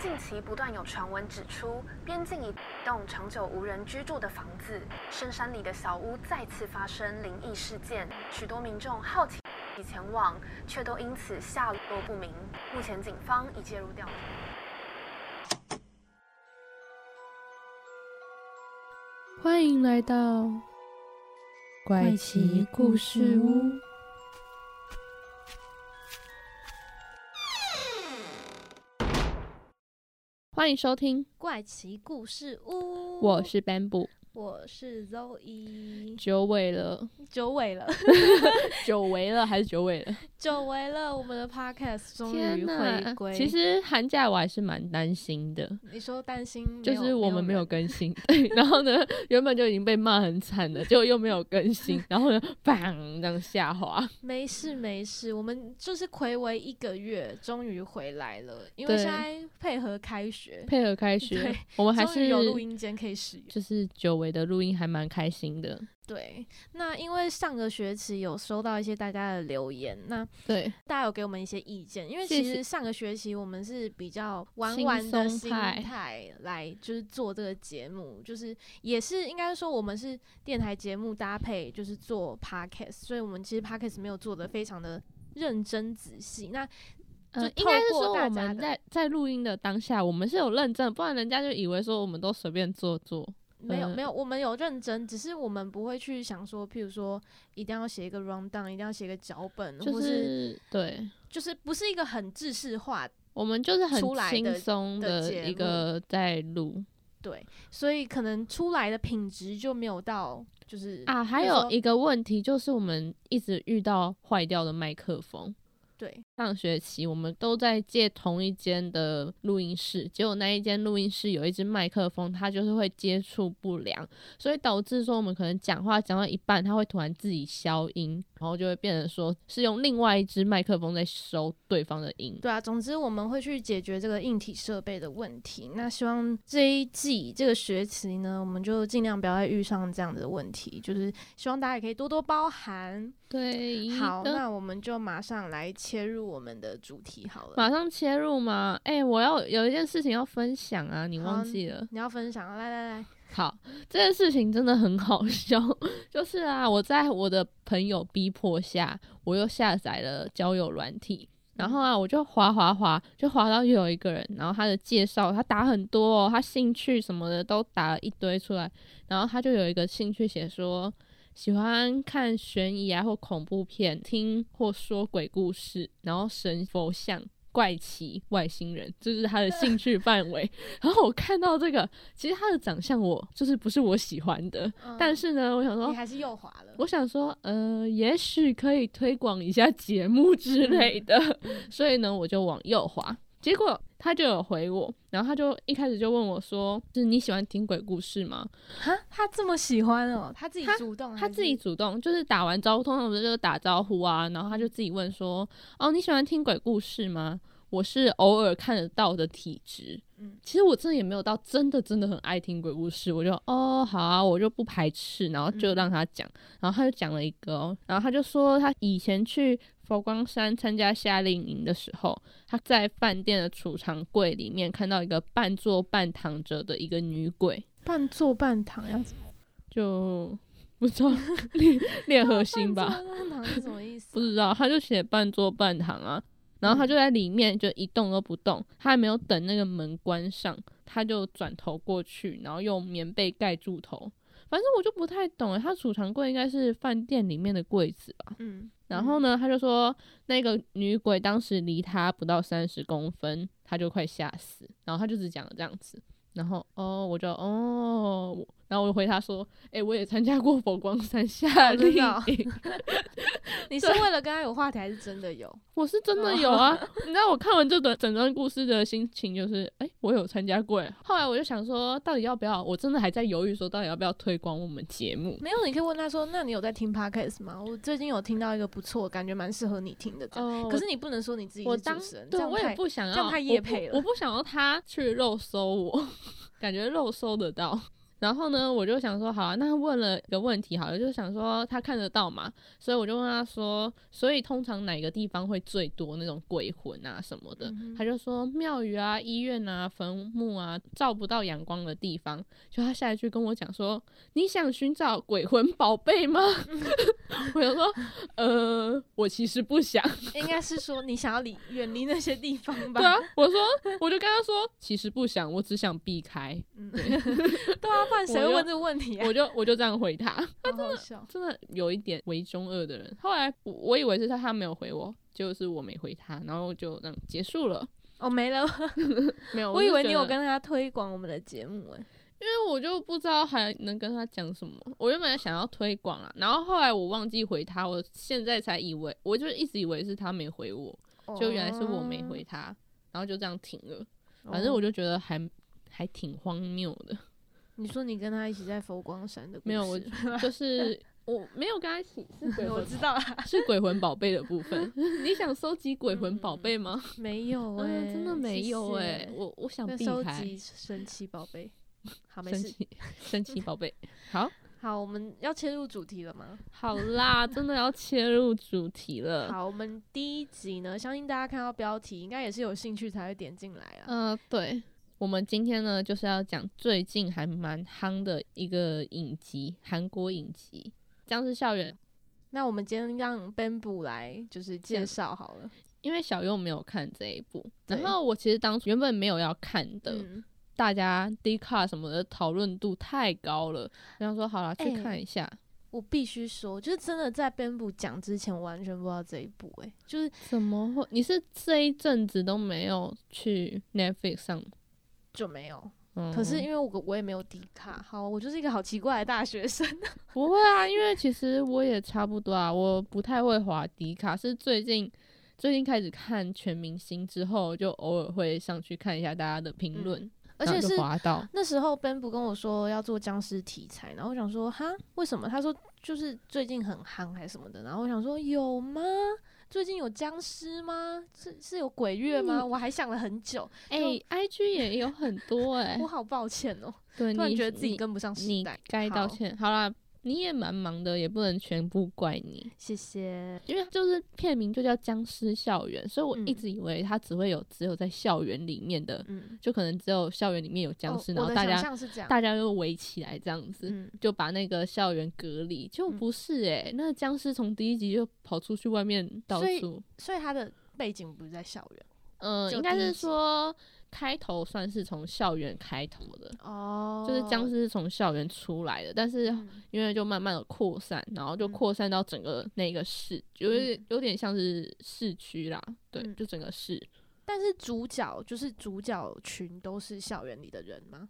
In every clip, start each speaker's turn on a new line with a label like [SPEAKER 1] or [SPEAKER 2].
[SPEAKER 1] 近期不断有传闻指出，边境一栋长久无人居住的房子，深山里的小屋再次发生灵异事件，许多民众好奇前往，却都因此下落不明。目前警方已介入调查。
[SPEAKER 2] 欢迎来到怪奇故事屋。欢迎收听
[SPEAKER 3] 怪奇故事屋，
[SPEAKER 2] 我是 Bamboo，
[SPEAKER 3] 我是 Zoe，
[SPEAKER 2] 久违了，
[SPEAKER 3] 久违了，
[SPEAKER 2] 久违了还是久违了？
[SPEAKER 3] 久违了，我们的 Podcast 终于
[SPEAKER 2] 天
[SPEAKER 3] 回归。
[SPEAKER 2] 其实寒假我还是蛮担心的，
[SPEAKER 3] 你说担心，
[SPEAKER 2] 就是我们没有更新，对，然后呢，原本就已经被骂很惨了，结果又没有更新，然后呢，砰，这样下滑。
[SPEAKER 3] 没事没事，我们就是暌违一个月，终于回来了。因为
[SPEAKER 2] 对
[SPEAKER 3] 现在配合开学，
[SPEAKER 2] 配合开学，我们还是
[SPEAKER 3] 有录音间可以使用。
[SPEAKER 2] 就是久违的录音，还蛮开心的。
[SPEAKER 3] 对，那因为上个学期有收到一些大家的留言，那
[SPEAKER 2] 对，
[SPEAKER 3] 大家有给我们一些意见，因为其实上个学期我们是比较玩玩的
[SPEAKER 2] 松
[SPEAKER 3] 心
[SPEAKER 2] 派
[SPEAKER 3] 态来就是做这个节目，就是也是应该说我们是电台节目搭配就是做 podcast，所以我们其实 podcast 没有做的非常的认真仔细。那
[SPEAKER 2] 呃，
[SPEAKER 3] 就
[SPEAKER 2] 应该是说我
[SPEAKER 3] 大家的
[SPEAKER 2] 们在在录音的当下，我们是有认真，不然人家就以为说我们都随便做做。嗯
[SPEAKER 3] 没有没有，我们有认真，只是我们不会去想说，譬如说一定要写一个 round down，一定要写一个脚本，
[SPEAKER 2] 就
[SPEAKER 3] 或是
[SPEAKER 2] 是对，
[SPEAKER 3] 就是不是一个很制式化
[SPEAKER 2] 我们就是很轻松的一个在录
[SPEAKER 3] 对，所以可能出来的品质就没有到，就是
[SPEAKER 2] 啊。还有一个问题就是，我们一直遇到坏掉的麦克风。
[SPEAKER 3] 对
[SPEAKER 2] 上学期我们都在借同一间的录音室，结果那一间录音室有一只麦克风，它就是会接触不良，所以导致说我们可能讲话讲到一半，它会突然自己消音，然后就会变成说是用另外一只麦克风在收对方的音。
[SPEAKER 3] 对啊，总之我们会去解决这个硬体设备的问题。那希望这一季这个学期呢，我们就尽量不要再遇上这样的问题，就是希望大家也可以多多包涵。
[SPEAKER 2] 对，
[SPEAKER 3] 好，
[SPEAKER 2] 的
[SPEAKER 3] 那我们就马上来切入我们的主题好了。
[SPEAKER 2] 马上切入吗？哎、我要有一件事情要分享啊，你忘记了？
[SPEAKER 3] 你要分享，来来来，
[SPEAKER 2] 好，这件事情真的很好笑，就是啊，我在我的朋友逼迫下，我又下载了交友软体。然后啊，我就滑滑滑，就滑到又有一个人，然后他的介绍他打很多哦，他兴趣什么的都打了一堆出来，然后他就有一个兴趣写说喜欢看悬疑啊或恐怖片，听或说鬼故事，然后神佛像。怪奇外星人，这是他的兴趣范围。然后我看到这个，其实他的长相我就是不是我喜欢的，
[SPEAKER 3] 嗯
[SPEAKER 2] 但是呢，我想说
[SPEAKER 3] 你，还是右滑了。
[SPEAKER 2] 我想说，呃，也许可以推广一下节目之类的，所以呢，我就往右滑。结果他就有回我，然后他就一开始就问我说：“就是你喜欢听鬼故事吗？
[SPEAKER 3] 哈，他这么喜欢哦，他自己主动？”还
[SPEAKER 2] 他自己主动，就是？打完招呼，通常不是就是打招呼啊，然后他就自己问说：“哦，你喜欢听鬼故事吗？”我是偶尔看得到的体质，
[SPEAKER 3] 嗯。
[SPEAKER 2] 其实我真的也没有到真的真的很爱听鬼故事，我就哦好啊，我就不排斥，然后就
[SPEAKER 3] 嗯。
[SPEAKER 2] 让他讲，然后他就讲了一个、哦，然后他就说他以前去佛光山参加夏令营的时候，他在饭店的储藏柜里面看到一个半坐半躺着的一个女鬼，
[SPEAKER 3] 半坐半躺要怎么？
[SPEAKER 2] 就不知道练练 核心吧，
[SPEAKER 3] 半坐半躺是什么意思啊？
[SPEAKER 2] 不知道，他就写半坐半躺啊，然后他就在里面就一动都不动，他还没有等那个门关上，他就转头过去，然后用棉被盖住头。反正我就不太懂诶，他储藏柜应该是饭店里面的柜子吧？
[SPEAKER 3] 嗯，
[SPEAKER 2] 然后呢，他就说那个女鬼当时离他不到三十公分，他就快吓死，然后他就只讲了这样子。然后哦，我就哦，然后我就回他说，诶，我也参加过佛光山夏令
[SPEAKER 3] 你是为了跟他有话题，还是真的有？
[SPEAKER 2] 我是真的有啊！你知道我看完这段整段故事的心情就是，哎、我有参加过哎。后来我就想说，到底要不要？我真的还在犹豫，说到底要不要推广我们节目。
[SPEAKER 3] 没有，你可以问他说：“那你有在听 podcast 吗？我最近有听到一个不错，感觉蛮适合你听的。
[SPEAKER 2] 哦
[SPEAKER 3] 可是你不能说你自己
[SPEAKER 2] 我当
[SPEAKER 3] 是主持人，这
[SPEAKER 2] 对我也不想要，
[SPEAKER 3] 这样太配了
[SPEAKER 2] 我，我不想要他去肉搜我，感觉肉搜得到。然后呢，我就想说，好啊，那问了一个问题，好了，就想说他看得到嘛，所以我就问他说，所以通常哪个地方会最多那种鬼魂啊什么的？他就说庙宇啊、医院啊、坟墓啊，照不到阳光的地方。就他下一句跟我讲说，你想寻找鬼魂宝贝吗？我就说，呃，我其实不想。
[SPEAKER 3] 应该是说你想要离远离那些地方吧？
[SPEAKER 2] 对啊，我说，我就跟他说，其实不想，我只想避开。嗯，
[SPEAKER 3] 对 啊，不然谁会问这个问题啊？
[SPEAKER 2] 我就我就这样回他，
[SPEAKER 3] 好好笑。
[SPEAKER 2] 真的有一点为中二的人。后来我我以为是他他没有回我，就是我没回他，然后就这样结束了。
[SPEAKER 3] 哦，没了，
[SPEAKER 2] 没有。
[SPEAKER 3] 我以为你有跟他推广我们的节目哎。
[SPEAKER 2] 因为我就不知道还能跟他讲什么。我原本想要推广啊，然后后来我忘记回他，我现在才以为，我就一直以为是他没回我，就原来是我没回他，然后就这样停了。
[SPEAKER 3] 哦。
[SPEAKER 2] 反正我就觉得还还挺荒谬的。
[SPEAKER 3] 你说你跟他一起在佛光山的故事，
[SPEAKER 2] 没有，我就是我没有跟他一起，是鬼
[SPEAKER 3] 我知道啦，
[SPEAKER 2] 是鬼魂宝贝的部分。你想收集鬼魂宝贝吗？
[SPEAKER 3] 没有哎、
[SPEAKER 2] 嗯，真的没有
[SPEAKER 3] 哎、
[SPEAKER 2] 哎、我我想避开。
[SPEAKER 3] 收集神奇宝贝。好，没事。
[SPEAKER 2] 神奇神奇宝贝，好
[SPEAKER 3] 好，我们要切入主题了吗？
[SPEAKER 2] 好啦，真的要切入主题了。
[SPEAKER 3] 好，我们第一集呢，相信大家看到标题，应该也是有兴趣才会点进来啊。
[SPEAKER 2] 嗯、对，我们今天呢就是要讲最近还蛮夯的一个影集，韩国影集《僵尸校园》。
[SPEAKER 3] 那我们今天让 Bamboo 来就是介绍好了。
[SPEAKER 2] 因为小优没有看这一部，然后我其实当初原本没有要看的，
[SPEAKER 3] 嗯，
[SPEAKER 2] 大家 D 卡什么的讨论度太高了，然后说好了去
[SPEAKER 3] 哎
[SPEAKER 2] 看一下。
[SPEAKER 3] 我必须说，就是真的在 Bamboo 讲之前，完全不知道这一部、欸，就是
[SPEAKER 2] 怎么会？你是这一阵子都没有去 Netflix 上？
[SPEAKER 3] 就没有。
[SPEAKER 2] 嗯、
[SPEAKER 3] 可是因为我我也没有 D 卡，好，我就是一个好奇怪的大学生。
[SPEAKER 2] 不会啊，因为其实我也差不多啊，我不太会滑迪卡，是最近最近开始看全明星之后，就偶尔会上去看一下大家的评论，
[SPEAKER 3] 嗯而且
[SPEAKER 2] 是滑到。
[SPEAKER 3] 那时候 Bamboo 跟我说要做僵尸题材，然后我想说哈，为什么？他说就是最近很夯还是什么的，然后我想说有吗？最近有僵尸吗？是是有鬼月吗？我还想了很久，
[SPEAKER 2] 哎、i g 也有很多 哎、
[SPEAKER 3] 我好抱歉哦、
[SPEAKER 2] 对，
[SPEAKER 3] 突然
[SPEAKER 2] 你
[SPEAKER 3] 觉得自己跟不上时代。
[SPEAKER 2] 该道
[SPEAKER 3] 好，
[SPEAKER 2] 歉。好啦，你也蛮忙的，也不能全部怪你，
[SPEAKER 3] 谢谢。
[SPEAKER 2] 因为就是片名就叫《僵尸校园》，所以我一
[SPEAKER 3] 嗯。
[SPEAKER 2] 直以为它只会有只有在校园里面的，
[SPEAKER 3] 嗯，
[SPEAKER 2] 就可能只有校园里面有僵尸，然后大家大家又围起来这样子。
[SPEAKER 3] 嗯，
[SPEAKER 2] 就把那个校园隔离，就
[SPEAKER 3] 嗯。
[SPEAKER 2] 不是诶、那个僵尸从第一集就跑出去外面到处，
[SPEAKER 3] 所以它的背景不是在校园。
[SPEAKER 2] 嗯、应该是说开头算是从校园开头的，
[SPEAKER 3] 哦。
[SPEAKER 2] 就是僵尸是从校园出来的，但是
[SPEAKER 3] 嗯。
[SPEAKER 2] 因为就慢慢的扩散，然后就
[SPEAKER 3] 嗯。
[SPEAKER 2] 扩散到整个那个市，有点有点像是市区啦，对，
[SPEAKER 3] 嗯。
[SPEAKER 2] 就整个市。
[SPEAKER 3] 但是主角就是主角群都是校园里的人吗？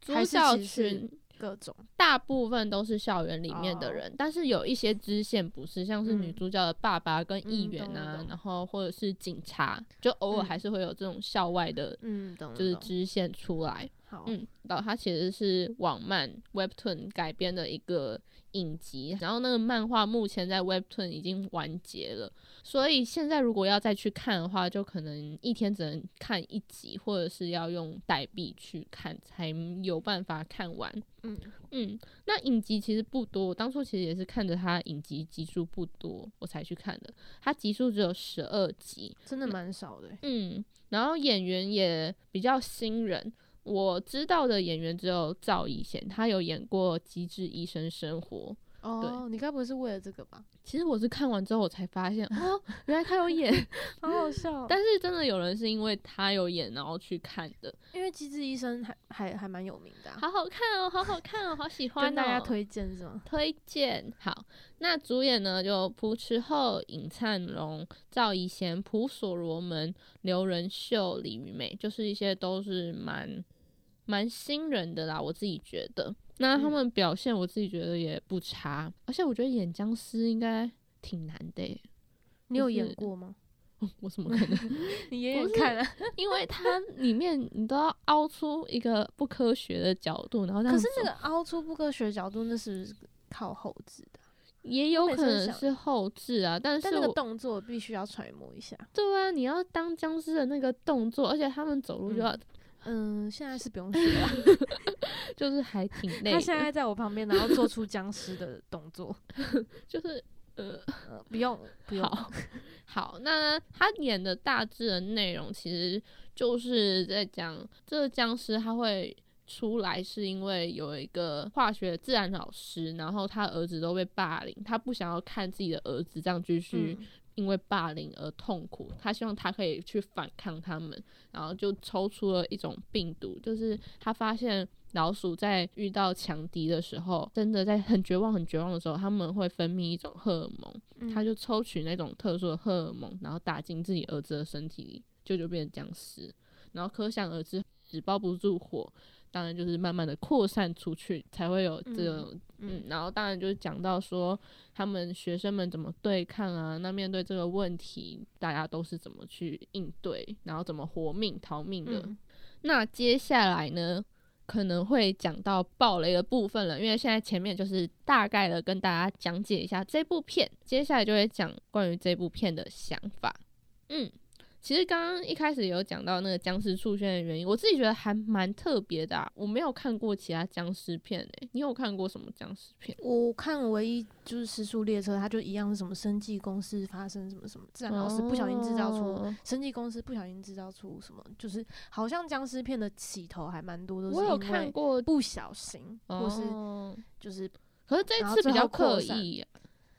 [SPEAKER 2] 主角群
[SPEAKER 3] 各种
[SPEAKER 2] 大部分都是校园里面
[SPEAKER 3] 哦。
[SPEAKER 2] 的人，但是有一些支线不是，像是女
[SPEAKER 3] 嗯。
[SPEAKER 2] 主角的爸爸跟议员啊，
[SPEAKER 3] 懂
[SPEAKER 2] 然后或者是警察，就偶尔
[SPEAKER 3] 嗯。
[SPEAKER 2] 还是会有这种校外的，
[SPEAKER 3] 嗯，
[SPEAKER 2] 就是支线出来。
[SPEAKER 3] 好，
[SPEAKER 2] 嗯，然后它其实是网漫 Webtoon 改编的一个影集，然后那个漫画目前在 Webtoon 已经完结了，所以现在如果要再去看的话，就可能一天只能看一集，或者是要用代币去看才有办法看完。
[SPEAKER 3] 嗯
[SPEAKER 2] 嗯，那影集其实不多，我当初其实也是看着它影集集数不多，我才去看的。它集数只有十二集，
[SPEAKER 3] 真的蛮少的欸。
[SPEAKER 2] 嗯，然后演员也比较新人。我知道的演员只有赵以贤，他有演过《机智医生生活》。
[SPEAKER 3] 哦，你该不会是为了这个吧？
[SPEAKER 2] 其实我是看完之后我才发现，哦，原来他有演。
[SPEAKER 3] 好好笑哦。
[SPEAKER 2] 但是真的有人是因为他有演然后去看的，
[SPEAKER 3] 因为《机智医生还》还还蛮有名的啊，
[SPEAKER 2] 好好看哦，好好看哦，好喜欢哦。
[SPEAKER 3] 跟大家推荐是吗？
[SPEAKER 2] 推荐好，那主演呢就朴持厚、尹灿荣、赵以贤、朴所罗门、刘仁秀、李雨美，就是一些都是蛮蛮新人的啦，我自己觉得。那他
[SPEAKER 3] 嗯
[SPEAKER 2] 们表现，我自己觉得也不差，而且我觉得演僵尸应该挺难的耶。
[SPEAKER 3] 你有演过吗？
[SPEAKER 2] 我怎么可能？
[SPEAKER 3] 你演
[SPEAKER 2] 不是
[SPEAKER 3] 演看啊。
[SPEAKER 2] 因为它里面你都要凹出一个不科学的角度，然后这样
[SPEAKER 3] 可是那个凹出不科学角度，那是不是靠后置的？
[SPEAKER 2] 也有可能是后置啊，但是
[SPEAKER 3] 但那个动作必须要揣摩一下。
[SPEAKER 2] 对啊，你要当僵尸的那个动作，而且他们走路就要，
[SPEAKER 3] 嗯，现在是不用学了。
[SPEAKER 2] 就是还挺累
[SPEAKER 3] 他现，在在我旁边，然后做出僵尸的动作。
[SPEAKER 2] 就是呃，
[SPEAKER 3] 呃，不用不用，
[SPEAKER 2] 好好，那他演的大致的内容其实就是在讲这个僵尸他会出来，是因为有一个化学自然老师，然后他儿子都被霸凌，他不想要看自己的儿子这样继续
[SPEAKER 3] 嗯
[SPEAKER 2] 因为霸凌而痛苦，他希望他可以去反抗他们，然后就抽出了一种病毒，就是他发现老鼠在遇到强敌的时候，真的在很绝望、很绝望的时候，他们会分泌一种荷尔蒙，
[SPEAKER 3] 嗯
[SPEAKER 2] 他就抽取那种特殊的荷尔蒙，然后打进自己儿子的身体里，就就变成僵尸，然后可想而知，纸包不住火。当然就是慢慢的扩散出去，才会有这种嗯
[SPEAKER 3] 嗯
[SPEAKER 2] 然后当然就是讲到说他们学生们怎么对抗啊，那面对这个问题，大家都是怎么去应对，然后怎么活命逃命的。
[SPEAKER 3] 嗯
[SPEAKER 2] 那接下来呢，可能会讲到暴雷的部分了，因为现在前面就是大概的跟大家讲解一下这部片，接下来就会讲关于这部片的想法。嗯，其实刚刚一开始有讲到那个僵尸出现的原因，我自己觉得还蛮特别的、啊。我没有看过其他僵尸片诶、你有看过什么僵尸片？
[SPEAKER 3] 我看唯一就是《失速列车》，它就一样是什么生技公司发生什么什么自然老师不小心制造出
[SPEAKER 2] 哦
[SPEAKER 3] 生技公司不小心制造出什么，就是好像僵尸片的起头还蛮多都是
[SPEAKER 2] 我有看过，
[SPEAKER 3] 不小心，或是
[SPEAKER 2] 哦
[SPEAKER 3] 就是
[SPEAKER 2] 可是这次比较刻意、啊，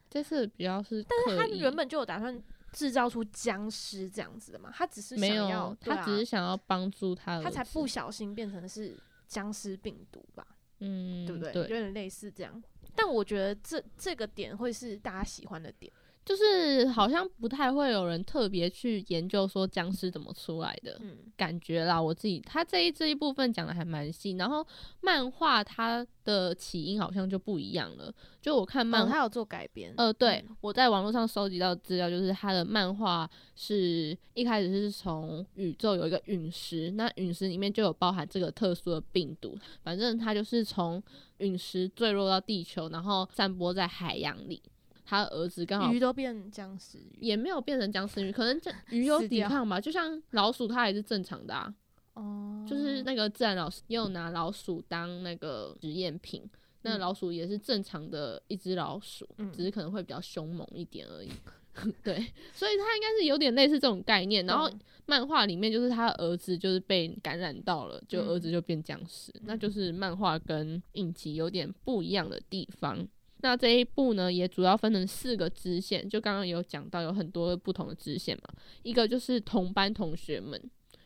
[SPEAKER 2] 这次比较是但是，
[SPEAKER 3] 他原本就有打算制造出僵尸这样子的嘛，他只是
[SPEAKER 2] 没
[SPEAKER 3] 想要
[SPEAKER 2] 他只是
[SPEAKER 3] 啊
[SPEAKER 2] 想要帮助他，
[SPEAKER 3] 他才不，小心变成是僵尸病毒吧，
[SPEAKER 2] 嗯，
[SPEAKER 3] 对不对？有，点类似这样。但我觉得这这个点会是大家喜欢的点，
[SPEAKER 2] 就是好像不太会有人特别去研究说僵尸怎么出来的。
[SPEAKER 3] 嗯，
[SPEAKER 2] 感觉啦，我自己他这一这一部分讲的还蛮细，然后漫画它的起因好像就不一样了。就我看漫
[SPEAKER 3] 哦，
[SPEAKER 2] 画
[SPEAKER 3] 他有做改编，
[SPEAKER 2] 呃，对，
[SPEAKER 3] 嗯
[SPEAKER 2] 我在网络上收集到资料，就是他的漫画是一开始是从宇宙有一个陨石，那陨石里面就有包含这个特殊的病毒，反正它就是从陨石坠落到地球，然后散播在海洋里。他的儿子刚好
[SPEAKER 3] 鱼都变僵尸鱼
[SPEAKER 2] 也没有变成僵尸鱼，可能这鱼有抵抗吧，就像老鼠它也是正常的啊。
[SPEAKER 3] 哦，
[SPEAKER 2] 就是那个自然老师也有拿老鼠当那个实验品，那
[SPEAKER 3] 嗯
[SPEAKER 2] 老鼠也是正常的一只老鼠，
[SPEAKER 3] 嗯
[SPEAKER 2] 只是可能会比较凶猛一点而已。对，所以它应该是有点类似这种概念。然后漫画里面就是他儿子就是被感染到了，就
[SPEAKER 3] 嗯
[SPEAKER 2] 儿子就变僵尸，那就是漫画跟影集有点不一样的地方。那这一步呢，也主要分成四个支线，就刚刚有讲到有很多不同的支线嘛。一个就是同班同学们，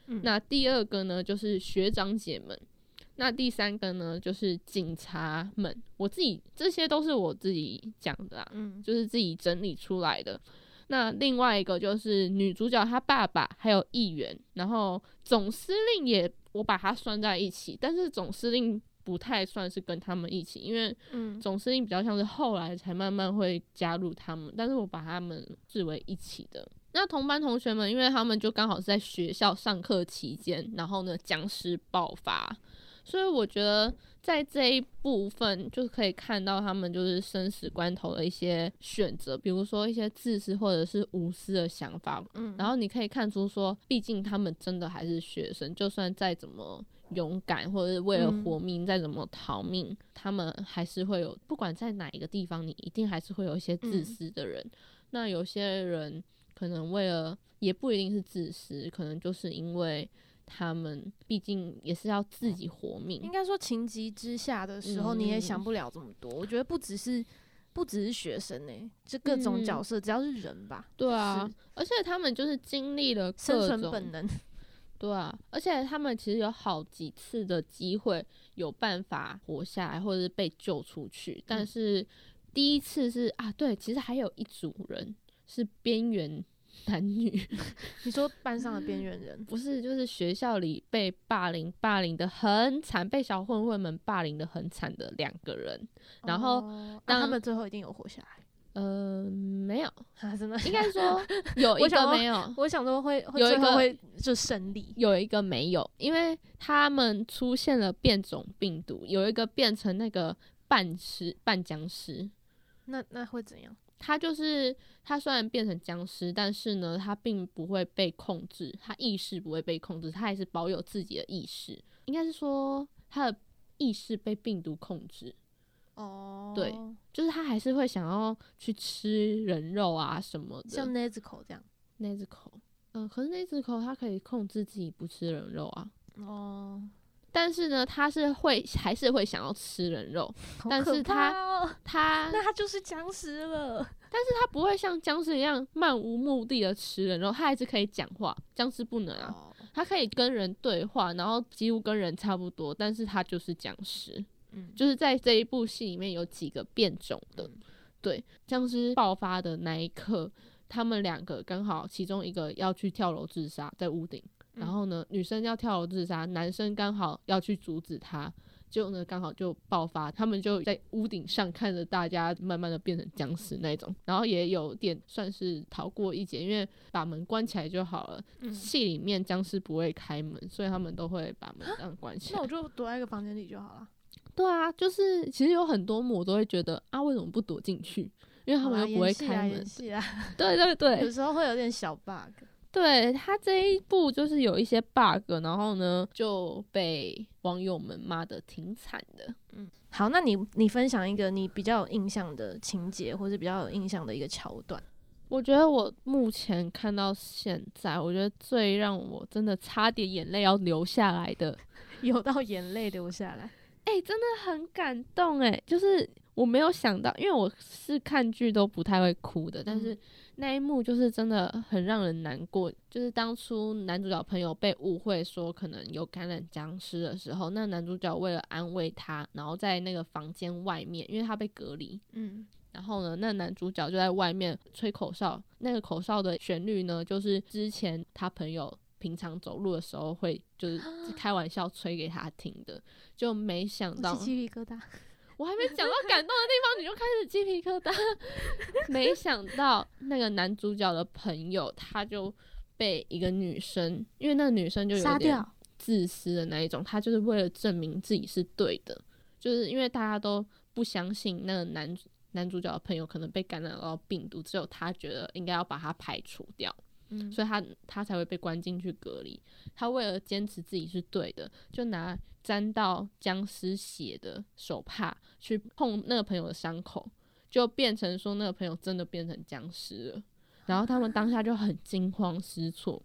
[SPEAKER 3] 嗯
[SPEAKER 2] 那第二个呢就是学长姐们，那第三个呢就是警察们。我自己这些都是我自己讲的啊，
[SPEAKER 3] 嗯
[SPEAKER 2] 就是自己整理出来的。那另外一个就是女主角她爸爸还有议员，然后总司令也我把它拴在一起，但是总司令不太算是跟他们一起，因为
[SPEAKER 3] 嗯
[SPEAKER 2] 总司令比较像是后来才慢慢会加入他们，但是我把他们视为一起的。那同班同学们，因为他们就刚好是在学校上课期间，然后呢僵尸爆发，所以我觉得在这一部分就可以看到他们就是生死关头的一些选择，比如说一些自私或者是无私的想法。
[SPEAKER 3] 嗯，
[SPEAKER 2] 然后你可以看出说，毕竟他们真的还是学生，就算再怎么勇敢，或者是为了
[SPEAKER 3] 嗯
[SPEAKER 2] 活命再怎么逃命，他们还是会有，不管在哪一个地方，你一定还是会有一些自
[SPEAKER 3] 嗯
[SPEAKER 2] 私的人。那有些人可能为了，也不一定是自私，可能就是因为他们毕竟也是要自己活命
[SPEAKER 3] 应。该说情急之下的时候，你也
[SPEAKER 2] 嗯
[SPEAKER 3] 想不了这么多。我觉得不只是不只是学生呢、这各种
[SPEAKER 2] 嗯
[SPEAKER 3] 角色，只要是人吧，
[SPEAKER 2] 对啊，而且他们就是经历了
[SPEAKER 3] 生存本能。
[SPEAKER 2] 对啊，而且他们其实有好几次的机会有办法活下来，或者是被救出去，但
[SPEAKER 3] 嗯。
[SPEAKER 2] 是第一次是啊，对，其实还有一组人是边缘 男女，
[SPEAKER 3] 你说班上的边缘人，
[SPEAKER 2] 不是就是学校里被霸凌，霸凌的很惨，被小混混们霸凌的很惨的两个人，然后
[SPEAKER 3] 哦那、他们最后一定有活下来。
[SPEAKER 2] 呃，没有，
[SPEAKER 3] 啊，真的
[SPEAKER 2] 应该说 有一个没有，
[SPEAKER 3] 我想说会会
[SPEAKER 2] 有一个
[SPEAKER 3] 会就胜利。
[SPEAKER 2] 有一个没有，因为他们出现了变种病毒，有一个变成那个半尸半僵尸。
[SPEAKER 3] 那那会怎样？
[SPEAKER 2] 他就是他虽然变成僵尸，但是呢，他并不会被控制，他意识不会被控制，他还是保有自己的意识。应该是说他的意识被病毒控制，
[SPEAKER 3] 哦，
[SPEAKER 2] 对就是他还是会想要去吃人肉啊什么的。
[SPEAKER 3] 像 Nezuko 这样。
[SPEAKER 2] 那只口，嗯、可是那只口它可以控制自己不吃人肉啊。
[SPEAKER 3] 哦，
[SPEAKER 2] 但是呢，他是会还是会想要吃人肉，但是他
[SPEAKER 3] 他
[SPEAKER 2] 他
[SPEAKER 3] 那他就是僵尸了。
[SPEAKER 2] 但是他不会像僵尸一样漫无目的的吃人肉，他还是可以讲话。僵尸不能啊，
[SPEAKER 3] 哦，
[SPEAKER 2] 他可以跟人对话，然后几乎跟人差不多，但是他就是僵尸。
[SPEAKER 3] 嗯，
[SPEAKER 2] 就是在这一部戏里面有几个变种的，对，僵尸爆发的那一刻，他们两个刚好其中一个要去跳楼自杀，在屋顶，然后呢，女生要跳楼自杀，男生刚好要去阻止她。结果呢，刚好就爆发，他们就在屋顶上看着大家慢慢的变成僵尸那种，然后也有点算是逃过一劫，因为把门关起来就好了。
[SPEAKER 3] 嗯
[SPEAKER 2] 戏里面僵尸不会开门，所以他们都会把门这样关起来
[SPEAKER 3] 那我。就躲在一个房间里就好了。
[SPEAKER 2] 对啊，就是其实有很多幕我都会觉得啊，为什么不躲进去？因为他们又不会开门
[SPEAKER 3] 演。戏啦，
[SPEAKER 2] 对对
[SPEAKER 3] 有，时候会有点小 bug。
[SPEAKER 2] 对他这一部就是有一些 bug，然后呢就被网友们骂的挺惨的。
[SPEAKER 3] 嗯好，那你你分享一个你比较有印象的情节，或是比较有印象的一个桥段。
[SPEAKER 2] 我觉得我目前看到现在，我觉得最让我真的差点眼泪要流下来的，
[SPEAKER 3] 有到眼泪流下来。
[SPEAKER 2] 哎、真的很感动哎，就是我没有想到，因为我是看剧都不太会哭的，但是
[SPEAKER 3] 嗯。
[SPEAKER 2] 那一幕就是真的很让人难过。就是当初男主角朋友被误会说可能有感染僵尸的时候，那男主角为了安慰他，然后在那个房间外面，因为他被隔离，
[SPEAKER 3] 嗯，
[SPEAKER 2] 然后呢，那男主角就在外面吹口哨，那个口哨的旋律呢，就是之前他朋友平常走路的时候会就是 开玩笑吹给他听的，就没想到
[SPEAKER 3] 鸡皮疙瘩。
[SPEAKER 2] 我还没讲到感动的地方，你就开始鸡皮疙瘩。没想到那个男主角的朋友，他就被一个女生，因为那个女生就有点。自私的那一种，他就是为了证明自己是对的，就是因为大家都不相信那个男男主角的朋友可能被感染到病毒，只有他觉得应该要把它排除掉，
[SPEAKER 3] 嗯，
[SPEAKER 2] 所以他他才会被关进去隔离。他为了坚持自己是对的，就拿沾到僵尸血的手帕去碰那个朋友的伤口，就变成说那个朋友真的变成僵尸了。然后他们当下就很惊慌失措，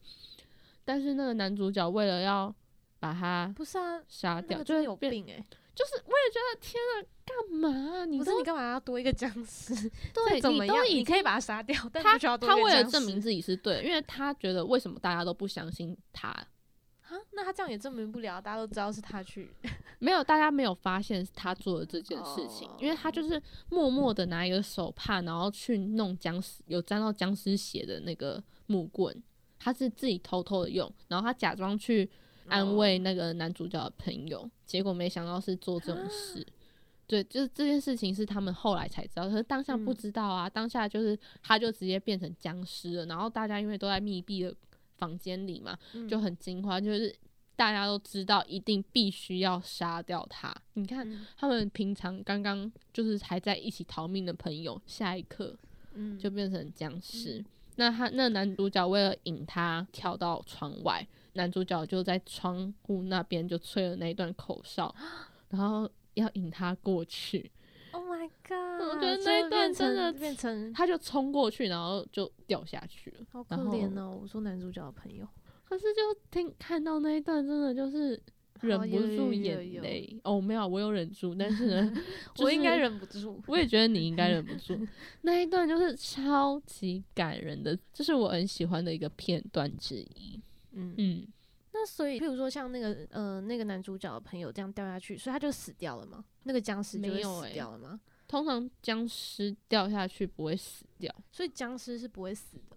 [SPEAKER 2] 但是那个男主角为了要把他
[SPEAKER 3] 不是啊，
[SPEAKER 2] 杀掉，就是变，
[SPEAKER 3] 病哎、
[SPEAKER 2] 就是我也觉得天啊，干嘛啊、你都
[SPEAKER 3] 不是你干嘛要多一个僵尸？
[SPEAKER 2] 对
[SPEAKER 3] 怎么样？
[SPEAKER 2] 你
[SPEAKER 3] 可以把他杀掉，但
[SPEAKER 2] 他他为了证明自己是对的，因为他觉得为什么大家都不相信他，
[SPEAKER 3] 啊，那他这样也证明不了，大家都知道是他去。
[SPEAKER 2] 没有大家没有发现他做的这件事情，因为他就是默默的拿一个手帕，然后去弄僵尸有沾到僵尸血的那个木棍，他是自己偷偷的用，然后他假装去安慰那个男主角的朋友，结果没想到是做这种事。对，就是这件事情是他们后来才知道，可是当下不
[SPEAKER 3] 嗯
[SPEAKER 2] 知道啊。当下就是他就直接变成僵尸了，然后大家因为都在密闭的房间里嘛，就
[SPEAKER 3] 嗯
[SPEAKER 2] 很惊慌，就是大家都知道一定必须要杀掉他。你看，
[SPEAKER 3] 嗯
[SPEAKER 2] 他们平常刚刚就是还在一起逃命的朋友，下一刻
[SPEAKER 3] 嗯
[SPEAKER 2] 就变成僵尸。那他那男主角为了引他跳到窗外，男主角就在窗户那边就吹了那一段口哨，然后要引他过去
[SPEAKER 3] ，Oh my god！
[SPEAKER 2] 我觉得那一段真的
[SPEAKER 3] 变成
[SPEAKER 2] 他就冲过去，然后就掉下去了。
[SPEAKER 3] 好可怜哦。我说男主角的朋友，
[SPEAKER 2] 可是就听看到那一段，真的就是忍不住眼泪。哦，没有，我有忍住，但是呢，
[SPEAKER 3] 我应该忍不住。
[SPEAKER 2] 我也觉得你应该忍不住。那一段就是超级感人的，这是我很喜欢的一个片段之一。
[SPEAKER 3] 嗯，
[SPEAKER 2] 嗯，
[SPEAKER 3] 那所以，譬如说像那个呃那个男主角的朋友这样掉下去，所以他就死掉了吗？那个僵尸就死
[SPEAKER 2] 没有欸
[SPEAKER 3] 掉了吗？
[SPEAKER 2] 通常僵尸掉下去不会死掉，
[SPEAKER 3] 所以僵尸是不会死的。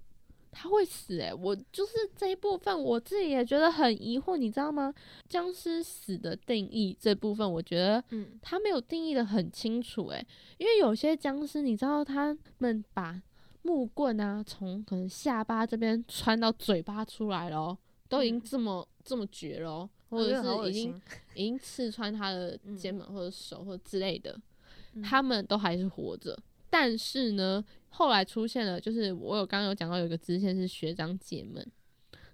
[SPEAKER 2] 他会死诶、我就是这一部分我自己也觉得很疑惑，你知道吗？僵尸死的定义这部分，我觉得
[SPEAKER 3] 嗯，
[SPEAKER 2] 他没有定义的很清楚诶、因为有些僵尸，你知道他们把木棍啊从可能下巴这边穿到嘴巴出来咯，都已经
[SPEAKER 3] 嗯
[SPEAKER 2] 这么、这么绝咯，或者是已经
[SPEAKER 3] 心。
[SPEAKER 2] 已经刺穿他的
[SPEAKER 3] 嗯
[SPEAKER 2] 肩膀或者手或者之类的，
[SPEAKER 3] 嗯
[SPEAKER 2] 他们都还是活着。但是呢，后来出现了，就是我有刚刚有讲到有一个支线是学长姐们，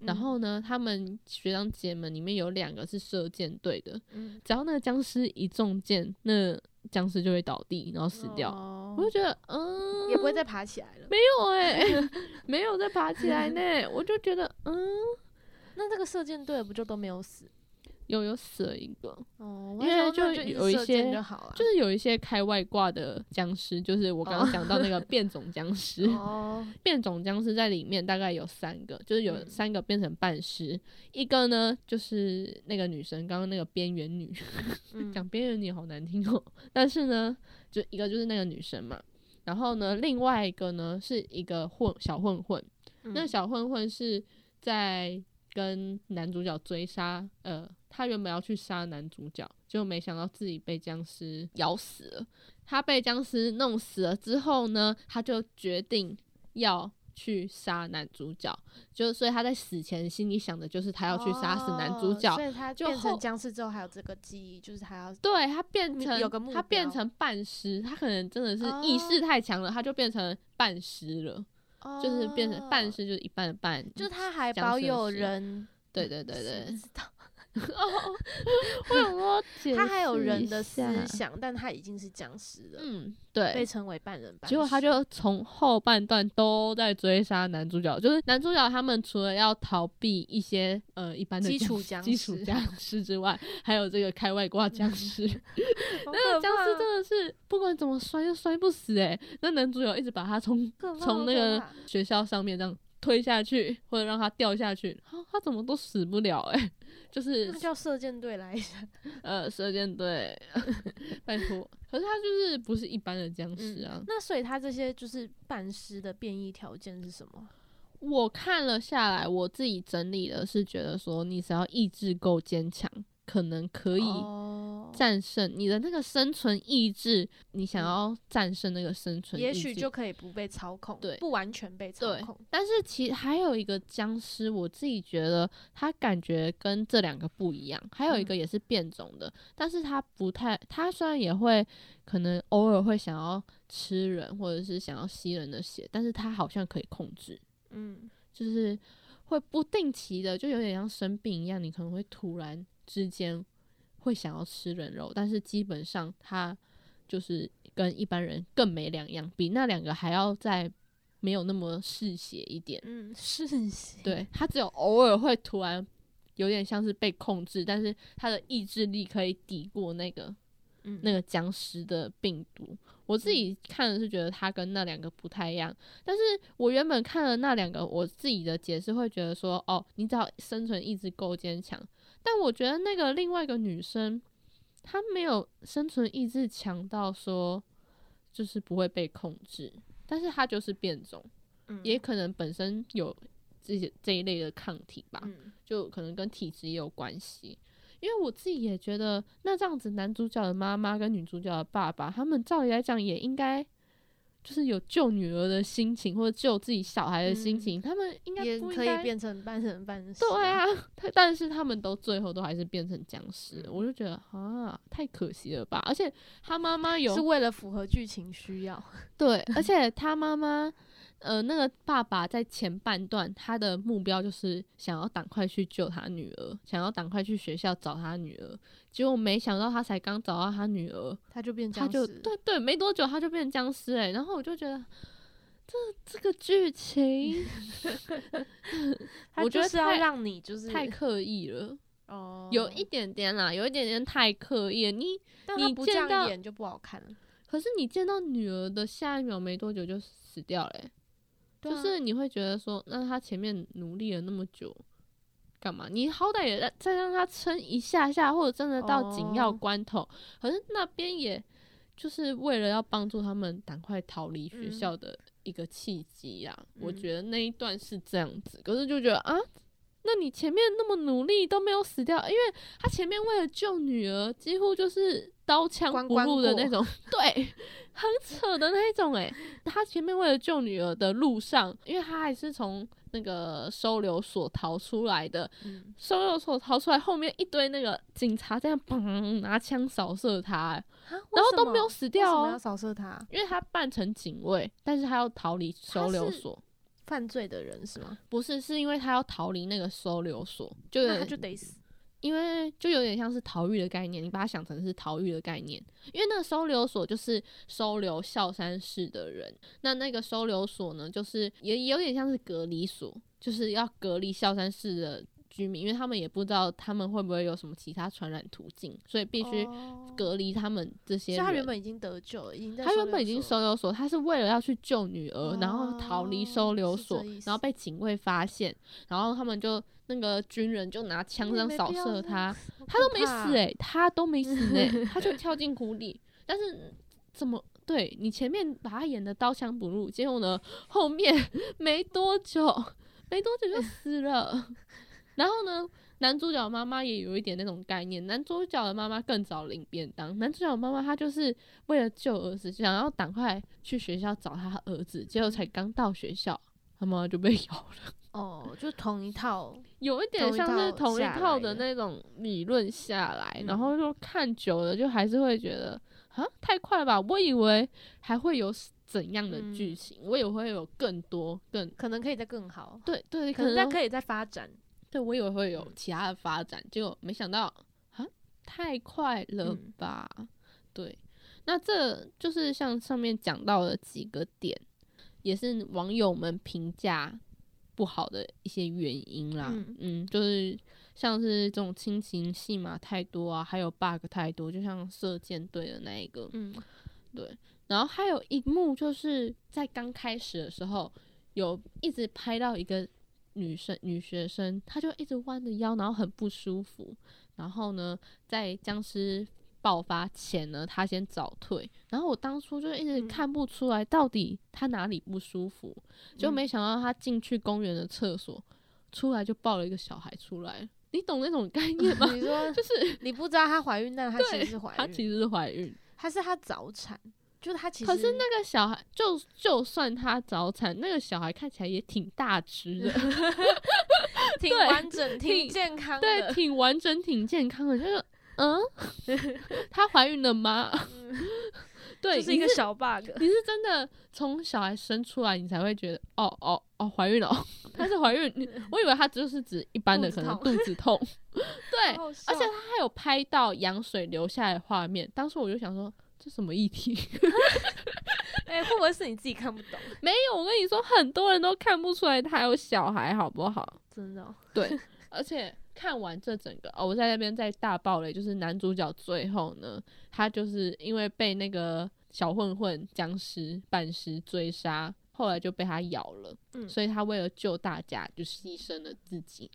[SPEAKER 2] 然后呢，他们学长姐们里面有两个是射箭队的，
[SPEAKER 3] 嗯，
[SPEAKER 2] 只要那个僵尸一中箭，那僵尸就会倒地，然后死掉。
[SPEAKER 3] 哦
[SPEAKER 2] 我就觉得，嗯，
[SPEAKER 3] 也不会再爬起来了。
[SPEAKER 2] 没有哎、没有再爬起来呢。我就觉得，嗯，
[SPEAKER 3] 那这个射箭队不就都没有死？
[SPEAKER 2] 有有死了一个，
[SPEAKER 3] 哦，
[SPEAKER 2] 因为就
[SPEAKER 3] 就
[SPEAKER 2] 有一些
[SPEAKER 3] 就
[SPEAKER 2] 是有一些开外挂的僵尸，就是我刚刚讲到那个变种僵尸。
[SPEAKER 3] 哦，
[SPEAKER 2] 变种僵尸在里面大概有三个，就是有
[SPEAKER 3] 嗯
[SPEAKER 2] 三个变成半尸，一个呢就是那个女生，刚刚那个边缘女，
[SPEAKER 3] 嗯
[SPEAKER 2] 讲边缘女好难听哦。但是呢，就一个就是那个女生嘛，然后呢，另外一个呢是一个混小混混，那
[SPEAKER 3] 嗯
[SPEAKER 2] 小混混是在跟男主角追杀，呃，他原本要去杀男主角，结果没想到自己被僵尸咬死了。他被僵尸弄死了之后呢，他就决定要去杀男主角，就所以他在死前心里想的就是他要去杀死男主角。
[SPEAKER 3] 哦所以他
[SPEAKER 2] 就
[SPEAKER 3] 变成僵尸之后还有这个记忆，就是他要
[SPEAKER 2] 对他变成
[SPEAKER 3] 有个目
[SPEAKER 2] 他变成半尸，他可能真的是意识
[SPEAKER 3] 哦
[SPEAKER 2] 太强了，他就变成半尸了，就是变成半是，就是一半的半，
[SPEAKER 3] 就他还保有人，
[SPEAKER 2] 对对对对，
[SPEAKER 3] 知道
[SPEAKER 2] 我想说解
[SPEAKER 3] 他还有人的思
[SPEAKER 2] 下
[SPEAKER 3] 想，但他已经是僵尸了，
[SPEAKER 2] 嗯，对
[SPEAKER 3] 被
[SPEAKER 2] 对。
[SPEAKER 3] 称为半人半。
[SPEAKER 2] 结果他就从后半段都在追杀男主角，就是男主角他们除了要逃避一些呃一般的
[SPEAKER 3] 基础
[SPEAKER 2] 僵
[SPEAKER 3] 僵尸
[SPEAKER 2] 基础僵尸之外，还有这个开外挂僵尸。那个僵尸真的是不管怎么摔都摔不死诶、那男主角一直把他从从那个学校上面这样推下去，或者让他掉下去，他他怎么都死不了诶、就是
[SPEAKER 3] 那叫射箭队来一下。
[SPEAKER 2] 呃，射箭队，拜托。可是他就是不是一般的僵尸啊。
[SPEAKER 3] 那所以他这些就是半尸的变异条件是什么？
[SPEAKER 2] 我看了下来，我自己整理的是觉得说，你只要意志够坚强，可能可以
[SPEAKER 3] 哦
[SPEAKER 2] 战胜你的那个生存意志。你想要战胜那个生存意志，
[SPEAKER 3] 也许就可以不被操控，
[SPEAKER 2] 对
[SPEAKER 3] 不完全被操控。
[SPEAKER 2] 但是其还有一个僵尸，我自己觉得他感觉跟这两个不一样。还有一个也是变种的，但是他不太，他虽然也会可能偶尔会想要吃人，或者是想要吸人的血，但是他好像可以控制，
[SPEAKER 3] 嗯，
[SPEAKER 2] 就是会不定期的，就有点像生病一样，你可能会突然之间会想要吃人肉，但是基本上他就是跟一般人更没两样，比那两个还要再没有那么嗜血一点。
[SPEAKER 3] 嗯，嗜血。
[SPEAKER 2] 对他只有偶尔会突然有点像是被控制，但是他的意志力可以抵过那个
[SPEAKER 3] 嗯，
[SPEAKER 2] 那个僵尸的病毒。我自己看的是觉得他跟那两个不太一样，但是我原本看了那两个，我自己的解释会觉得说，哦，你只要生存意志够坚强，但我觉得那个另外一个女生，她没有生存意志强到说就是不会被控制，但是她就是变种，
[SPEAKER 3] 嗯
[SPEAKER 2] 也可能本身有这些这一类的抗体吧，
[SPEAKER 3] 嗯
[SPEAKER 2] 就可能跟体质也有关系。因为我自己也觉得，那这样子男主角的妈妈跟女主角的爸爸，他们照理来讲也应该就是有救女儿的心情，或者救自己小孩的心情，他们应该
[SPEAKER 3] 也可以变成半神半尸。
[SPEAKER 2] 对，啊，他但是他们都最后都还是变成僵尸，
[SPEAKER 3] 嗯
[SPEAKER 2] 我就觉得啊，太可惜了吧！而且他妈妈有
[SPEAKER 3] 是为了符合剧情需要。
[SPEAKER 2] 对，而且他妈妈，呃，那个爸爸在前半段，他的目标就是想要赶快去救他女儿，想要赶快去学校找他女儿。结果没想到他才刚找到他女儿，
[SPEAKER 3] 他就变
[SPEAKER 2] 他
[SPEAKER 3] 僵尸，
[SPEAKER 2] 就对对，没多久他就变僵尸哎、然后我就觉得。这这个剧情
[SPEAKER 3] 他
[SPEAKER 2] 我觉得
[SPEAKER 3] 就是要
[SPEAKER 2] 太
[SPEAKER 3] 让你就是
[SPEAKER 2] 太刻意了，
[SPEAKER 3] 哦，
[SPEAKER 2] 有一点点啦，有一点点太刻意了。你你
[SPEAKER 3] 不这样
[SPEAKER 2] 见到
[SPEAKER 3] 演就不好看了。
[SPEAKER 2] 可是你见到女儿的下一秒没多久就死掉了欸、
[SPEAKER 3] 对啊
[SPEAKER 2] 就是你会觉得说，那他前面努力了那么久，干嘛？你好歹也让再让他撑一下下，或者真的到紧要
[SPEAKER 3] 哦
[SPEAKER 2] 关头。可是那边也就是为了要帮助他们赶快逃离学
[SPEAKER 3] 嗯
[SPEAKER 2] 校的一个契机呀、我
[SPEAKER 3] 嗯
[SPEAKER 2] 觉得那一段是这样子，可是就觉得啊。那你前面那么努力都没有死掉，因为他前面为了救女儿，几乎就是刀枪不入的那种，对，很扯的那一种诶、他前面为了救女儿的路上，因为他还是从那个收留所逃出来的，
[SPEAKER 3] 嗯，
[SPEAKER 2] 收留所逃出来，后面一堆那个警察这样砰拿枪扫射他、欸
[SPEAKER 3] 然
[SPEAKER 2] 然后都没有死掉哦
[SPEAKER 3] 为什么要扫射他？
[SPEAKER 2] 因为他扮成警卫，但是他要逃离收留所。
[SPEAKER 3] 犯罪的人是吗？
[SPEAKER 2] 不是，是因为他要逃离那个收留所，就
[SPEAKER 3] 他就得死。
[SPEAKER 2] 因为就有点像是逃狱的概念，你把它想成是逃狱的概念。因为那个收留所就是收留孝山市的人，那那个收留所呢，就是也有点像是隔离所，就是要隔离孝山市的居民，因为他们也不知道他们会不会有什么其他传染途径，所以必须
[SPEAKER 3] 哦
[SPEAKER 2] 隔离他们这些
[SPEAKER 3] 所以他。原本已经得救了，已经在
[SPEAKER 2] 他原本已经收留所，他是为了要去救女儿，然后逃离收留所，然后被警卫发现，然后他们就那个军人就拿枪这样扫射他，他都没死诶、他都没死诶、他就跳进湖里，但是怎么对你前面把他演的刀枪不入，结果呢后面 没多久，没多久就死了，然后呢？男主角妈妈也有一点那种概念，男主角的妈妈更早领便当。男主角妈妈她就是为了救儿子，想要赶快去学校找他儿子，结果才刚到学校，他妈妈就被咬了。
[SPEAKER 3] 哦，就同一套，
[SPEAKER 2] 有一点像是同一
[SPEAKER 3] 套的
[SPEAKER 2] 那种理论下来，然后就看久了，就还是会觉得啊，太快了吧！我以为还会有怎样的剧情，我以为会有更多更
[SPEAKER 3] 可能可以再更好，
[SPEAKER 2] 对对，
[SPEAKER 3] 可
[SPEAKER 2] 可能
[SPEAKER 3] 可以再发展。
[SPEAKER 2] 对我以为会有
[SPEAKER 3] 嗯
[SPEAKER 2] 其他的发展，结果没想到啊，太快了
[SPEAKER 3] 嗯
[SPEAKER 2] 吧？对，那这就是像上面讲到的几个点，也是网友们评价不好的一些原因啦。
[SPEAKER 3] 嗯
[SPEAKER 2] 嗯就是像是这种亲情戏码太多啊，还有 bug 太多，就像射箭队的那一个，
[SPEAKER 3] 嗯，
[SPEAKER 2] 对，然后还有一幕就是在刚开始的时候，有一直拍到一个女生女学生，她就一直弯着腰，然后很不舒服。然后呢，在僵尸爆发前呢，她先早退。然后我当初就一直
[SPEAKER 3] 嗯
[SPEAKER 2] 看不出来到底她哪里不舒服，就
[SPEAKER 3] 嗯
[SPEAKER 2] 没想到她进去公园的厕所，出来就抱了一个小孩出来。你懂那种概念吗？
[SPEAKER 3] 你说
[SPEAKER 2] 就是
[SPEAKER 3] 你不知道她怀孕，但她其实是怀孕，
[SPEAKER 2] 她其实是怀孕。
[SPEAKER 3] 她是她早产？就他其实，
[SPEAKER 2] 可是那个小孩，就就算他早产，那个小孩看起来也挺大只的
[SPEAKER 3] 挺完整、挺
[SPEAKER 2] 挺
[SPEAKER 3] 健康的对，
[SPEAKER 2] 挺完整、挺健康的。就是，嗯，她怀孕了吗？对，
[SPEAKER 3] 就是一个小 bug。
[SPEAKER 2] 你是真的从小孩生出来，你才会觉得，哦哦哦，怀孕了哦，她是怀孕。你我以为她就是指一般的可能
[SPEAKER 3] 肚子痛
[SPEAKER 2] 对，
[SPEAKER 3] 好
[SPEAKER 2] 而且
[SPEAKER 3] 笑
[SPEAKER 2] 她还有拍到羊水流下来的画面。当时我就想说，这什么议题？
[SPEAKER 3] 哎、会不会是你自己看不懂？
[SPEAKER 2] 没有，我跟你说，很多人都看不出来他有小孩，好不好？
[SPEAKER 3] 真的、哦，
[SPEAKER 2] 对，而且看完这整个，哦，我在那边在大爆雷，就是男主角最后呢，他就是因为被那个小混混僵尸半尸追杀，后来就被他咬了，
[SPEAKER 3] 嗯
[SPEAKER 2] 所以他为了救大家，就牺牲了自己。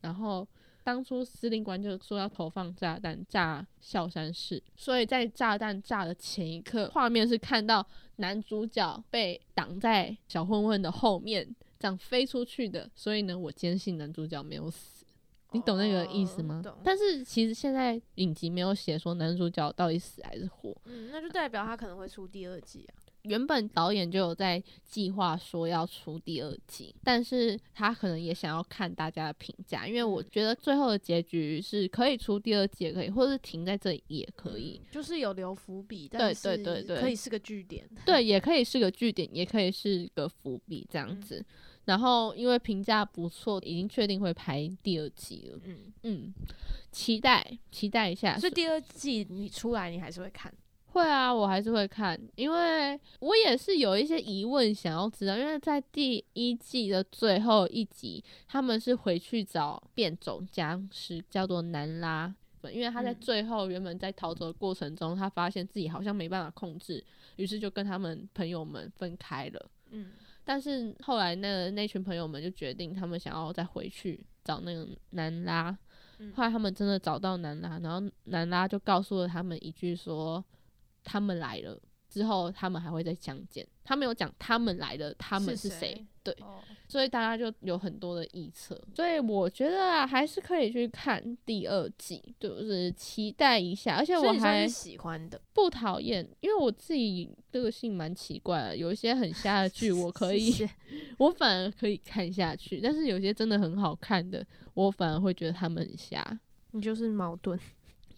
[SPEAKER 2] 然后当初司令官就说要投放炸弹炸孝山市，所以在炸弹炸的前一刻，画面是看到男主角被挡在小混混的后面，这样飞出去的。所以呢，我坚信男主角没有死。你懂那个意思吗？但是其实现在影集没有写说男主角到底死还是活。
[SPEAKER 3] 嗯，那就代表他可能会出第二季啊。
[SPEAKER 2] 原本导演就有在计划说要出第二季，但是他可能也想要看大家的评价，因为我觉得最后的结局是可以出第二季，也可以，或者是停在这里也可以。
[SPEAKER 3] 嗯就是有留伏笔，
[SPEAKER 2] 对
[SPEAKER 3] 但是
[SPEAKER 2] 对对对
[SPEAKER 3] 可以是个据点。
[SPEAKER 2] 对，也可以是个据点，也可以是个伏笔这样
[SPEAKER 3] 嗯
[SPEAKER 2] 子。然后因为评价不错，已经确定会拍第二季了。
[SPEAKER 3] 嗯，
[SPEAKER 2] 嗯，期待期待一下。
[SPEAKER 3] 所以第二季你出来，你还是会看。
[SPEAKER 2] 会啊，我还是会看，因为我也是有一些疑问想要知道，因为在第一季的最后一集，他们是回去找变种僵尸，叫做南拉。因为他在
[SPEAKER 3] 嗯
[SPEAKER 2] 最后原本在逃走的过程中，他发现自己好像没办法控制，于是就跟他们朋友们分开了。
[SPEAKER 3] 嗯，
[SPEAKER 2] 但是后来那个那群朋友们就决定，他们想要再回去找那个南拉。
[SPEAKER 3] 嗯
[SPEAKER 2] 后来他们真的找到南拉，然后南拉就告诉了他们一句说：“他们来了。”之后他们还会再相见。他没有讲他们来了，他们是
[SPEAKER 3] 是谁
[SPEAKER 2] 谁？对，
[SPEAKER 3] 哦，
[SPEAKER 2] 所以大家就有很多的臆测。所以我觉得啊，还是可以去看第二季，就是期待一下。而且我还
[SPEAKER 3] 喜欢的，
[SPEAKER 2] 不讨厌，因为我自己个性蛮奇怪的，有一些很瞎的剧我可以 我反而可以看下去，但是有些真的很好看的，我反而会觉得他们很瞎。
[SPEAKER 3] 你就是矛盾。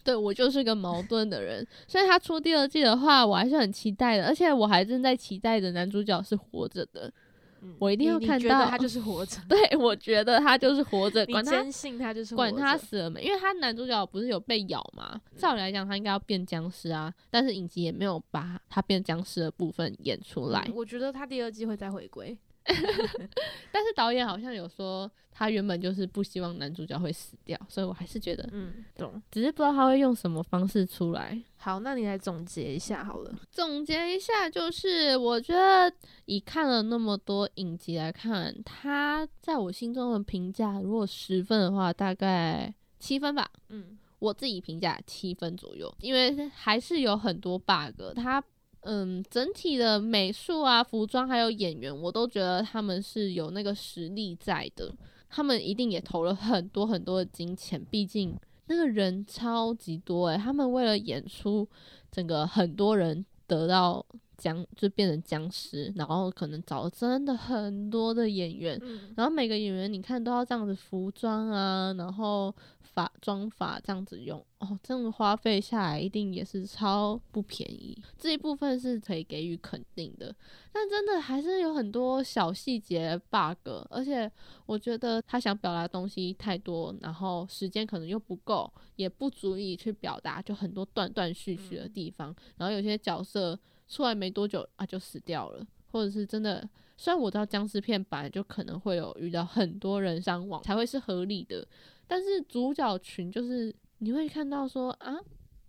[SPEAKER 2] 对我就是个矛盾的人，所以他出第二季的话，我还是很期待的，而且我还正在期待着男主角是活着的。
[SPEAKER 3] 嗯
[SPEAKER 2] 我一定要看到
[SPEAKER 3] 你觉得他就是活着，
[SPEAKER 2] 对，我觉得他就是活着，管他
[SPEAKER 3] 坚信他就是
[SPEAKER 2] 管他死了没，因为他男主角不是有被咬吗？照理来讲，他应该要变僵尸啊，但是影集也没有把他变僵尸的部分演出来。
[SPEAKER 3] 嗯我觉得他第二季会再回归。
[SPEAKER 2] 但是导演好像有说，他原本就是不希望男主角会死掉，所以我还是觉得，
[SPEAKER 3] 嗯，懂。
[SPEAKER 2] 只是不知道他会用什么方式出来。
[SPEAKER 3] 好，那你来总结一下好了。
[SPEAKER 2] 总结一下，就是我觉得以看了那么多影集来看，他在我心中的评价，如果十分的话，大概七分吧。
[SPEAKER 3] 嗯
[SPEAKER 2] 我自己评价七分左右，因为还是有很多 bug。它嗯，整体的美术啊、服装还有演员，我都觉得他们是有那个实力在的。他们一定也投了很多很多的金钱，毕竟那个人超级多诶、他们为了演出整个很多人得到僵，就变成僵尸，然后可能找了真的很多的演员，
[SPEAKER 3] 嗯
[SPEAKER 2] 然后每个演员你看都要这样子服装啊，然后发妆法这样子用哦，这样花费下来一定也是超不便宜。这一部分是可以给予肯定的，但真的还是有很多小细节 bug，而且我觉得他想表达的东西太多，然后时间可能又不够，也不足以去表达，就很多断断续续的地方。然后有些角色出来没多久啊就死掉了，或者是真的。虽然我知道僵尸片本来就可能会有遇到很多人伤亡才会是合理的，但是主角群就是你会看到说啊，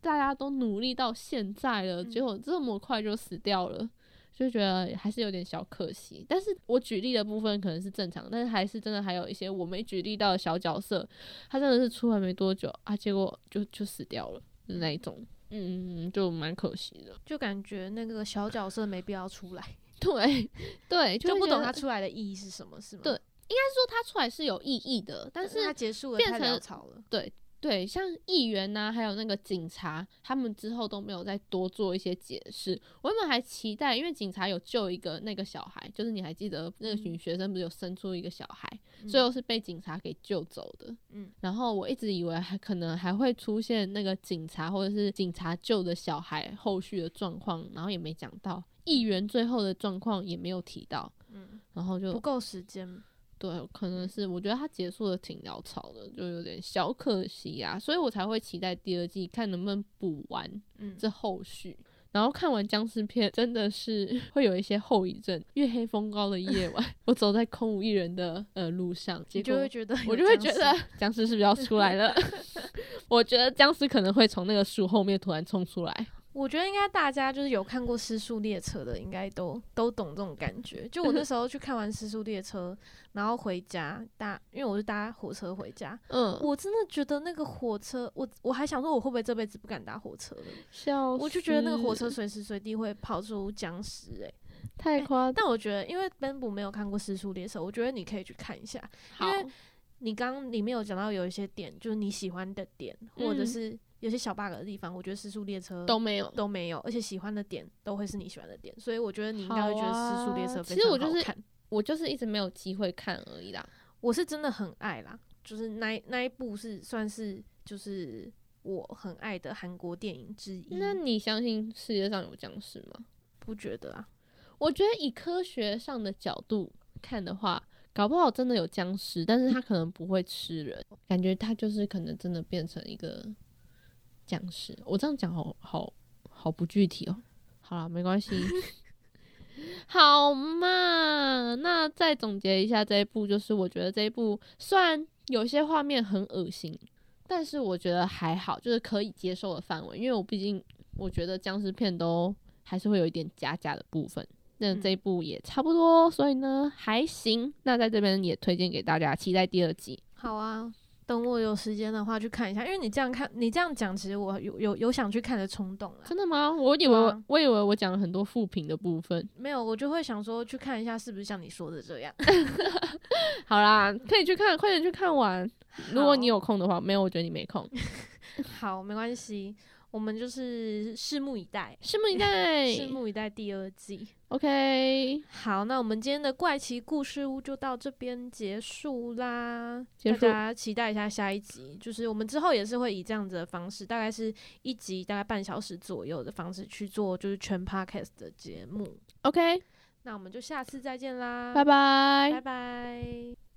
[SPEAKER 2] 大家都努力到现在了，结果这么快就死掉了，就觉得还是有点小可惜。但是我举例的部分可能是正常，但是还是真的还有一些我没举例到的小角色，他真的是出来没多久啊，结果就就死掉了的那一种，嗯，就蛮可惜的。
[SPEAKER 3] 就感觉那个小角色没必要出来，
[SPEAKER 2] 对对，
[SPEAKER 3] 就不懂他出来的意义是什么，是吗？
[SPEAKER 2] 对说他出来是有意义的，但是
[SPEAKER 3] 他结束了
[SPEAKER 2] 变成
[SPEAKER 3] 草了。
[SPEAKER 2] 对，像议员呐、还有那个警察，他们之后都没有再多做一些解释。我原本还期待，因为警察有救一个那个小孩，就是你还记得那个女学生不是有生出一个小孩，最后是被警察给救走的。
[SPEAKER 3] 嗯，
[SPEAKER 2] 然后我一直以为还可能还会出现那个警察或者是警察救的小孩后续的状况，然后也没讲到议员最后的状况也没有提到。
[SPEAKER 3] 嗯，
[SPEAKER 2] 然后就
[SPEAKER 3] 不够时间。
[SPEAKER 2] 对，可能是我觉得它结束的挺潦草的，就有点小可惜啊，所以我才会期待第二季，看能不能补完
[SPEAKER 3] 嗯，
[SPEAKER 2] 这后续。然后看完僵尸片，真的是 会有一些后遗症。月黑风高的夜晚，我走在空无一人的呃路上，
[SPEAKER 3] 就
[SPEAKER 2] 果
[SPEAKER 3] 会觉得
[SPEAKER 2] 我就会觉得 僵尸是不是要出来了？我觉得僵尸可能会从那个树后面突然冲出来。
[SPEAKER 3] 我觉得应该大家就是有看过《失速列车》的，应该都都懂这种感觉。就我那时候去看完《失速列车》，然后回家搭，因为我是搭火车回家，
[SPEAKER 2] 嗯，
[SPEAKER 3] 我真的觉得那个火车，我我还想说，我会不会这辈子不敢搭火车了？
[SPEAKER 2] 笑
[SPEAKER 3] 我就觉得那个火车随时随地会跑出僵尸诶、
[SPEAKER 2] 太夸张。
[SPEAKER 3] 但我觉得，因为 Ben 不没有看过《失速列车》，我觉得你可以去看一下。因，为你刚刚里面有讲到有一些点，就是你喜欢的点，或者
[SPEAKER 2] 嗯
[SPEAKER 3] 是有些小 bug 的地方，我觉得《失速列车》
[SPEAKER 2] 都没有。
[SPEAKER 3] 都没有，而且喜欢的点都会是你喜欢的点，所以我觉得你应该会觉得
[SPEAKER 2] 好《
[SPEAKER 3] 失速列车
[SPEAKER 2] 啊》
[SPEAKER 3] 非常
[SPEAKER 2] 其实我就是
[SPEAKER 3] 好看。
[SPEAKER 2] 我就是一直没有机会看而已啦。
[SPEAKER 3] 我是真的很爱啦，就是那一那一部是算是就是我很爱的韩国电影之一。
[SPEAKER 2] 那你相信世界上有僵尸吗？
[SPEAKER 3] 不觉得啊？
[SPEAKER 2] 我觉得以科学上的角度看的话，搞不好真的有僵尸，但是他可能不会吃人，感觉他就是可能真的变成一个僵尸。我这样讲好好好不具体哦。好啦，没关系。好嘛，那再总结一下这一部，就是我觉得这一部虽然有些画面很恶心，但是我觉得还好，就是可以接受的范围。因为我毕竟我觉得僵尸片都还是会有一点假假的部分，那
[SPEAKER 3] 嗯
[SPEAKER 2] 这一部也差不多，所以呢还行。那在这边也推荐给大家，期待第二季。
[SPEAKER 3] 好啊，等我有时间的话去看一下，因为你这样看，你这样讲，其实我有有有想去看的冲动了。
[SPEAKER 2] 真的吗？我以为我、
[SPEAKER 3] 对啊
[SPEAKER 2] 我以为我讲了很多负评的部分。
[SPEAKER 3] 没有，我就会想说去看一下，是不是像你说的这样。
[SPEAKER 2] 好啦，可以去看，快点去看完。如果你有空的话，没有，我觉得你没空。
[SPEAKER 3] 好，没关系，我们就是拭目以待，
[SPEAKER 2] 拭目以待。
[SPEAKER 3] 拭目以待第二季。
[SPEAKER 2] OK，
[SPEAKER 3] 好，那我们今天的怪奇故事屋就到这边结束啦。大家期待一下下一集，就是我们之后也是会以这样子的方式，大概是一集大概半小时左右的方式去做，就是全 podcast 的节目。
[SPEAKER 2] OK，
[SPEAKER 3] 那我们就下次再见啦，
[SPEAKER 2] 拜拜
[SPEAKER 3] 拜拜。